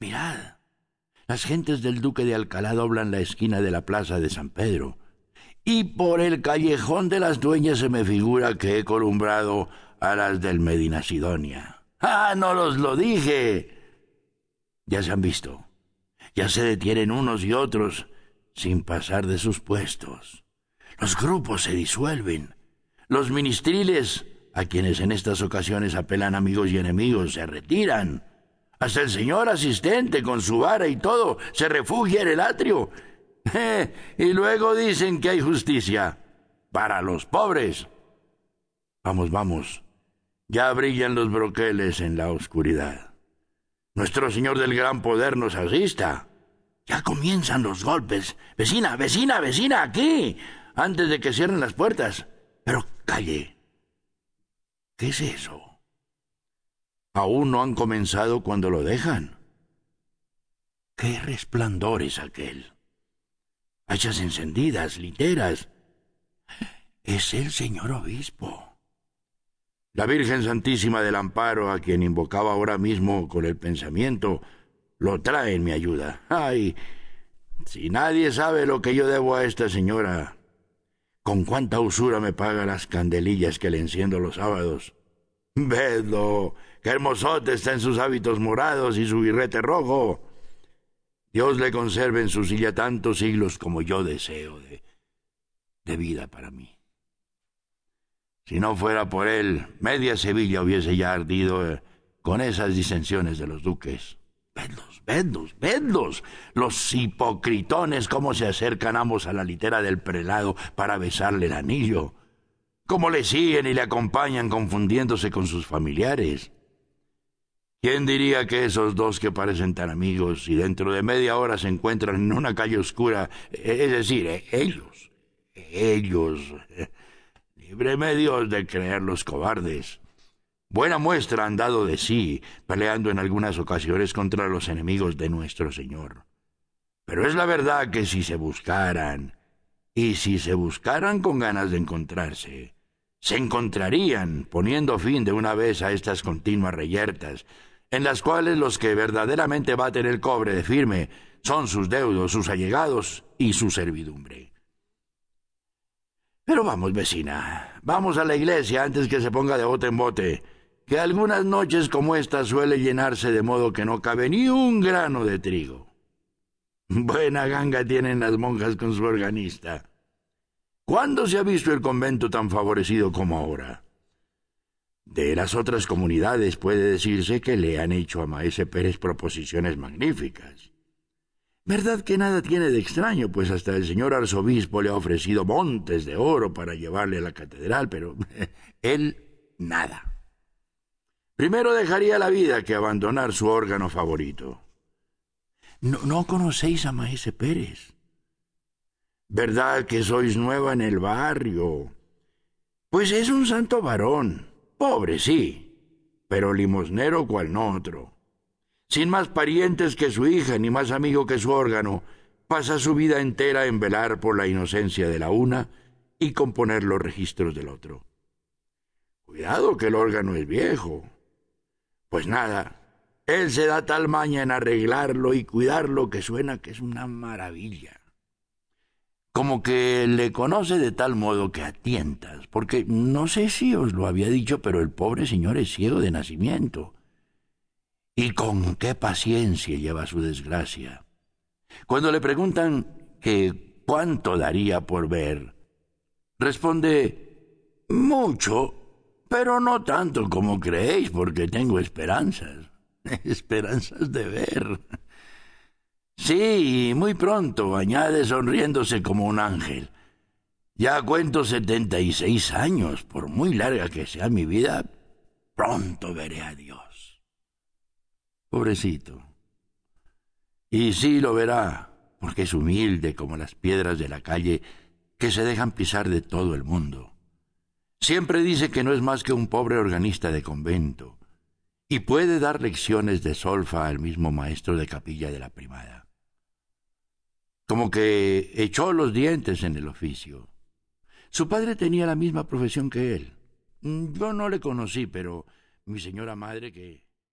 Mirad, las gentes del duque de Alcalá doblan la esquina de la plaza de San Pedro, y por el callejón de las dueñas se me figura que he columbrado a las del Medina Sidonia. ¡Ah, no los lo dije! Ya se han visto. Ya se detienen unos y otros sin pasar de sus puestos. Los grupos se disuelven. Los ministriles, a quienes en estas ocasiones apelan amigos y enemigos, se retiran. Hasta el señor asistente, con su vara y todo, se refugia en el atrio. y luego dicen que hay justicia para los pobres. Vamos, vamos. Ya brillan los broqueles en la oscuridad. Nuestro Señor del Gran Poder nos asista. Ya comienzan los golpes. Vecina, vecina, vecina, aquí. Antes de que cierren las puertas. Pero calle. ¿Qué es eso? Aún no han comenzado cuando lo dejan. ¿Qué resplandor es aquel? Hachas encendidas, literas. Es el señor obispo. La Virgen Santísima del Amparo, a quien invocaba ahora mismo con el pensamiento, lo trae en mi ayuda. Ay, si nadie sabe lo que yo debo a esta señora, con cuánta usura me paga las candelillas que le enciendo los sábados. Vedlo, qué hermosote está en sus hábitos morados y su birrete rojo. Dios le conserve en su silla tantos siglos como yo deseo de, de vida para mí. Si no fuera por él, media Sevilla hubiese ya ardido eh, con esas disensiones de los duques. Vedlos, vedlos, vedlos. Los hipocritones cómo se acercan ambos a la litera del prelado para besarle el anillo. Cómo le siguen y le acompañan confundiéndose con sus familiares. ¿Quién diría que esos dos que parecen tan amigos y dentro de media hora se encuentran en una calle oscura, eh, es decir, eh, ellos, ellos, Líbreme Dios de creer los cobardes. Buena muestra han dado de sí, peleando en algunas ocasiones contra los enemigos de nuestro Señor. Pero es la verdad que si se buscaran, y si se buscaran con ganas de encontrarse, se encontrarían poniendo fin de una vez a estas continuas reyertas, en las cuales los que verdaderamente baten el cobre de firme son sus deudos, sus allegados y su servidumbre. Pero vamos, vecina, vamos a la iglesia antes que se ponga de bote en bote, que algunas noches como esta suele llenarse de modo que no cabe ni un grano de trigo. Buena ganga tienen las monjas con su organista. ¿Cuándo se ha visto el convento tan favorecido como ahora? De las otras comunidades puede decirse que le han hecho a Maese Pérez proposiciones magníficas. Verdad que nada tiene de extraño, pues hasta el señor arzobispo le ha ofrecido montes de oro para llevarle a la catedral, pero él nada. Primero dejaría la vida que abandonar su órgano favorito. No, no conocéis a Maese Pérez. Verdad que sois nueva en el barrio. Pues es un santo varón. Pobre, sí, pero limosnero cual no otro sin más parientes que su hija ni más amigo que su órgano, pasa su vida entera en velar por la inocencia de la una y componer los registros del otro. Cuidado que el órgano es viejo. Pues nada, él se da tal maña en arreglarlo y cuidarlo que suena que es una maravilla. Como que le conoce de tal modo que a tientas, porque no sé si os lo había dicho, pero el pobre señor es ciego de nacimiento y con qué paciencia lleva su desgracia. Cuando le preguntan que cuánto daría por ver, responde mucho, pero no tanto como creéis, porque tengo esperanzas, esperanzas de ver. Sí, muy pronto, añade sonriéndose como un ángel. Ya cuento setenta y seis años, por muy larga que sea mi vida, pronto veré a Dios. Pobrecito. Y sí lo verá, porque es humilde como las piedras de la calle que se dejan pisar de todo el mundo. Siempre dice que no es más que un pobre organista de convento, y puede dar lecciones de solfa al mismo maestro de capilla de la primada. Como que echó los dientes en el oficio. Su padre tenía la misma profesión que él. Yo no le conocí, pero mi señora madre que